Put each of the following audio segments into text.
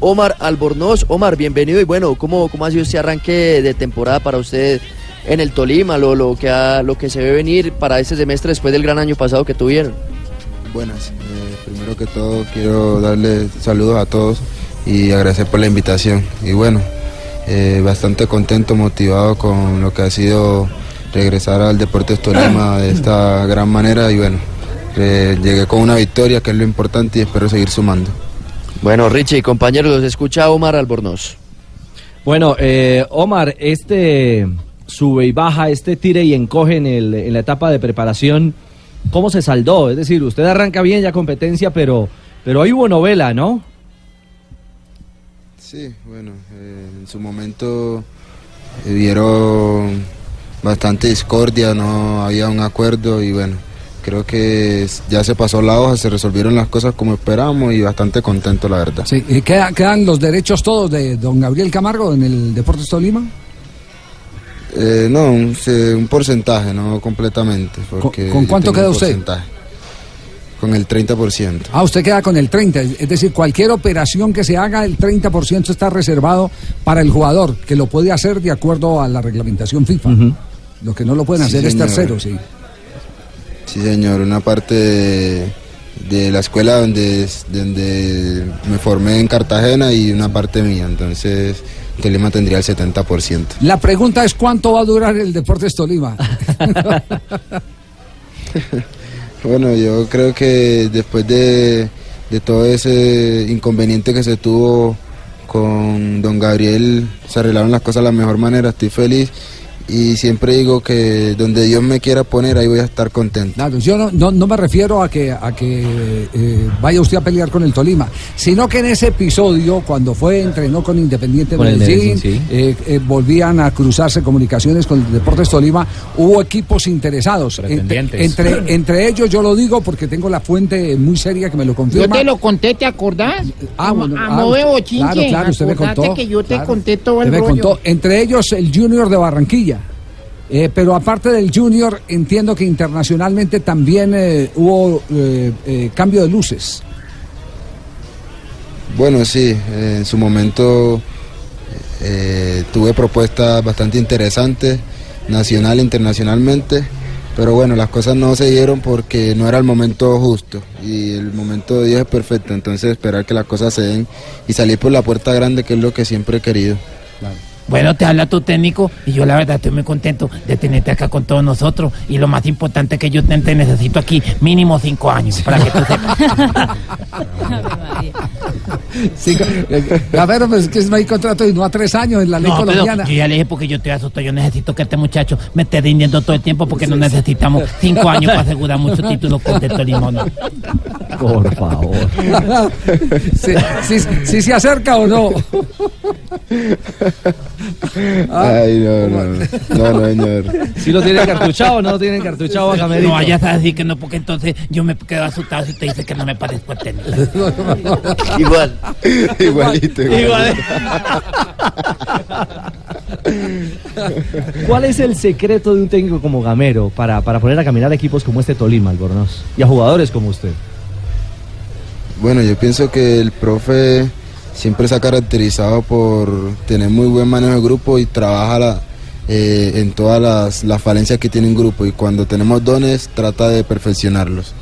Omar Albornoz. Omar, bienvenido y bueno, ¿cómo, cómo ha sido este arranque de temporada para usted en el Tolima? Lo, lo, que ha- lo que se ve venir para este semestre después del gran año pasado que tuvieron. Buenas, eh, primero que todo quiero darle saludos a todos y agradecer por la invitación. Y bueno, eh, bastante contento, motivado con lo que ha sido regresar al Deportes Tolima de esta gran manera y bueno, eh, llegué con una victoria que es lo importante y espero seguir sumando. Bueno, Richie, compañeros, los escucha Omar Albornoz. Bueno, eh, Omar, este sube y baja, este tire y encoge en, el- en la etapa de preparación, ¿cómo se saldó? Es decir, usted arranca bien ya competencia, pero, pero ahí hubo novela, ¿no? Sí, bueno, eh, en su momento eh, vieron bastante discordia, no había un acuerdo y bueno, creo que ya se pasó la hoja, se resolvieron las cosas como esperamos y bastante contento la verdad. Sí, ¿y queda- ¿Quedan los derechos todos de don Gabriel Camargo en el Deportes Tolima? Eh, no, un, porcentaje, no completamente. porque con cuánto queda un usted? porcentaje. Con el 30%. Ah, usted queda con el 30, es es decir, cualquier operación que se haga, el 30% está reservado para el jugador, que lo puede hacer de acuerdo a la reglamentación FIFA. Lo que no lo pueden Sí, hacer es tercero, sí. Sí, señor, una parte de, de la escuela donde, donde me formé en Cartagena y una parte mía, entonces Tolima tendría el 70%. La pregunta es cuánto va a durar el Deportes Tolima. Bueno, yo creo que después de, de todo ese inconveniente que se tuvo con don Gabriel, se arreglaron las cosas de la mejor manera, estoy feliz y siempre digo que donde Dios me quiera poner, ahí voy a estar contento. Claro, yo no, no, no me refiero a que, a que eh, vaya usted a pelear con el Tolima, sino que en ese episodio, cuando fue, entrenó con Independiente Medellín, Medellín, sí. eh, eh, volvían a cruzarse comunicaciones con el Deportes Tolima, hubo equipos interesados. Entre, entre, entre ellos yo lo digo porque tengo la fuente muy seria que me lo Yo confirma. te lo conté, ¿te acordás? Ah, bueno, a ah, modo de. Claro, claro, usted me contó. que yo te claro. conté todo el rollo. contó. Entre ellos el Junior de Barranquilla. Eh, pero aparte del Junior, entiendo que internacionalmente también eh, hubo eh, cambio de luces. Bueno, sí, en su momento tuve propuestas bastante interesantes, nacional e internacionalmente, pero bueno, las cosas no se dieron porque no era el momento justo y el momento de Dios es perfecto, entonces esperar que las cosas se den y salir por la puerta grande, que es lo que siempre he querido. Bueno, te habla tu técnico y yo la verdad estoy muy contento de tenerte acá con todos nosotros. Y lo más importante es que yo te, te necesito aquí mínimo cinco años para que tú sepas. Sí, eh, a ver, pues es que no hay contrato y no a tres años en la ley No, pero colombiana. yo ya le dije porque yo estoy asustado. Yo necesito que este muchacho me esté rindiendo todo el tiempo porque no necesitamos cinco años para asegurar muchos títulos con de Tolima. ¿no? Por favor. Sí, sí, sí se acerca o no. Ah, Ay, no, no, no, no, señor. ¿Sí lo tienen cartuchado o no lo tienen cartuchado a? No vayas a decir que no, porque entonces yo me quedo asustado si usted dice que no me parezco al técnico. Igual. Igualito, igual. ¿Cuál es el secreto de un técnico como Gamero para, para poner a caminar equipos como este Tolima, Albornoz? Y a jugadores como usted. Bueno, yo pienso que el profe siempre se ha caracterizado por tener muy buen manejo de grupo y trabaja la- eh, en todas las, falencias que tiene un grupo y cuando tenemos dones trata de perfeccionarlos.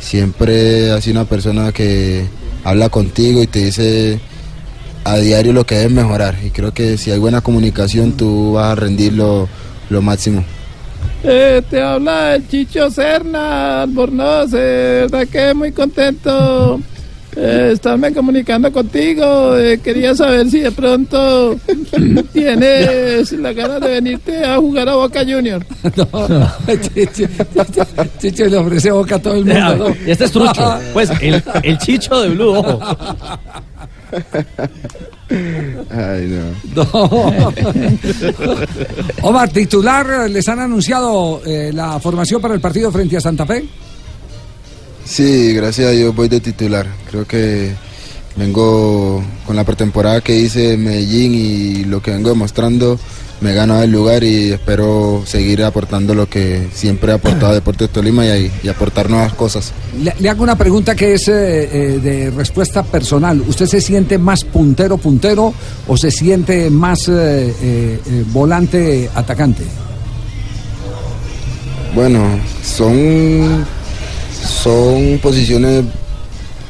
Siempre ha sido una persona que habla contigo y te dice a diario lo que debes mejorar y creo que si hay buena comunicación tú vas a rendir lo, lo máximo. Eh, te habla el Chicho Serna, Albornoz, eh, verdad que muy contento eh, estarme comunicando contigo. Eh, quería saber si de pronto tienes la gana de venirte a jugar a Boca Junior. No, no. Chicho, Chicho le ofrece boca a todo el mundo. ¿no? Y este es trucho. Pues el, el chicho de Blue, ojo. Ay, no. No. Omar, titular, ¿les han anunciado eh, la formación para el partido frente a Santa Fe? Sí, gracias a Dios voy de titular. Creo que vengo con la pretemporada que hice en Medellín y lo que vengo demostrando me gana el lugar y espero seguir aportando lo que siempre he aportado a Deportes Tolima y, y aportar nuevas cosas. Le, le hago una pregunta que es eh, eh, de respuesta personal. ¿Usted se siente más puntero, puntero o se siente más eh, volante, atacante? Bueno, son, son posiciones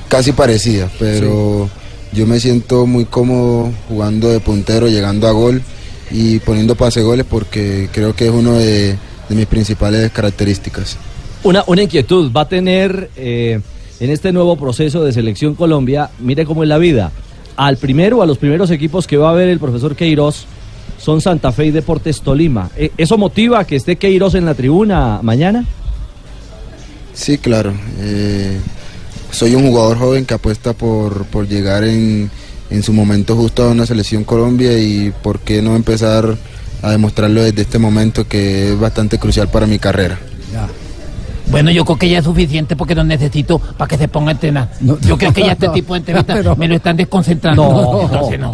casi parecidas, pero yo me siento muy cómodo jugando de puntero, llegando a gol y poniendo pase goles porque creo que es una de, de mis principales características. Una, una inquietud, va a tener eh, en este nuevo proceso de selección Colombia, mire cómo es la vida, al primero o a los primeros equipos que va a ver el profesor Queiroz son Santa Fe y Deportes Tolima. Eh, ¿Eso motiva a que esté Queiroz en la tribuna mañana? Sí, claro. eh, soy un jugador joven que apuesta por, por llegar en, en su momento justo a una selección Colombia y por qué no empezar a demostrarlo desde este momento que es bastante crucial para mi carrera. Bueno, yo creo que ya es suficiente porque no necesito para que se ponga a entrenar. No, yo no. creo que ya este tipo de entrevistas Pero- me lo están desconcentrando. No, Entonces, no.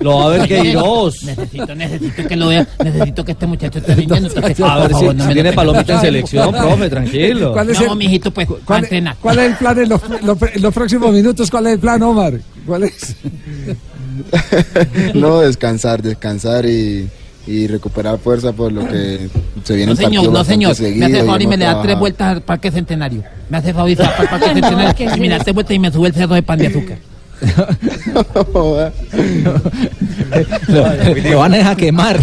Lo va a ver Queiroz. Necesito, necesito que lo vea, necesito que este muchacho esté rindiendo. Entonces, A ver si, favor, no si me tiene lo- palomita en selección, profe, tranquilo. ¿Cuál es No, el- mijito, pues, ¿Cuál, entrenar. cuál es el plan en los, los- en los próximos minutos? ¿Cuál es el plan, Omar? ¿Cuál es? no, descansar, descansar y, y recuperar fuerza por lo que se viene No, señor, no, señor. Me hace favor y me le da tres vueltas al Parque Centenario. Me hace favor y Parque Centenario. Y me da tres vueltas y me sube el cerro de pan de azúcar. Lo van a dejar quemar.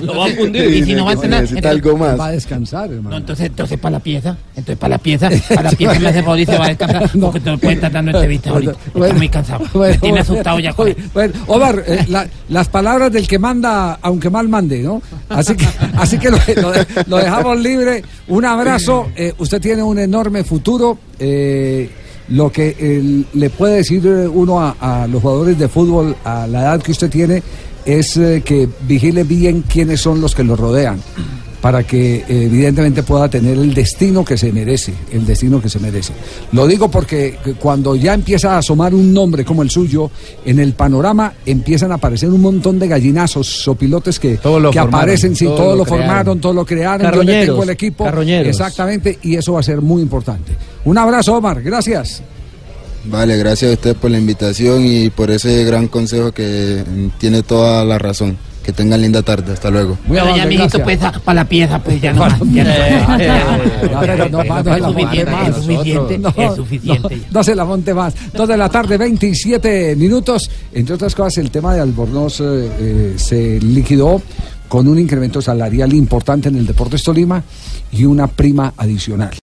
Lo va a fundir. Y si no va a Necesita entonces- algo más. Va a descansar, No, hermano. entonces, entonces para la pieza, entonces para la pieza, para la pieza me hace favor y se va a descansar, porque te puede estar dando entrevistas ahorita. Estoy muy cansado. Me tiene asustado ya con bueno, Omar, eh, la- las palabras del que manda, aunque mal mande, ¿no? Así que, así que lo, lo lo dejamos libre. Un abrazo. eh, usted tiene un enorme futuro. eh, lo que eh, le puede decir uno a, a los jugadores de fútbol a la edad que usted tiene es eh, que vigile bien quiénes son los que lo rodean para que eh, evidentemente pueda tener el destino que se merece, el destino que se merece. Lo digo porque que cuando ya empieza a asomar un nombre como el suyo, en el panorama empiezan a aparecer un montón de gallinazos, sopilotes que, que formaron, aparecen, sí, todo todo, lo crearon. formaron, todo lo crearon, yo le tengo el equipo. carroñeros. Exactamente, y eso va a ser muy importante. Un abrazo, Omar, gracias. Vale, gracias a usted por la invitación y por ese gran consejo que tiene toda la razón. Que tengan linda tarde, hasta luego. Muy Pero ya, gracias. pues, para la pieza, pues, ya no Es suficiente, más. es suficiente, No, es suficiente. no, no se la monte más. Dos de la tarde, 27 minutos. Entre otras cosas, el tema de Albornoz eh, eh, se liquidó con un incremento salarial importante en el Deportes Tolima y una prima adicional.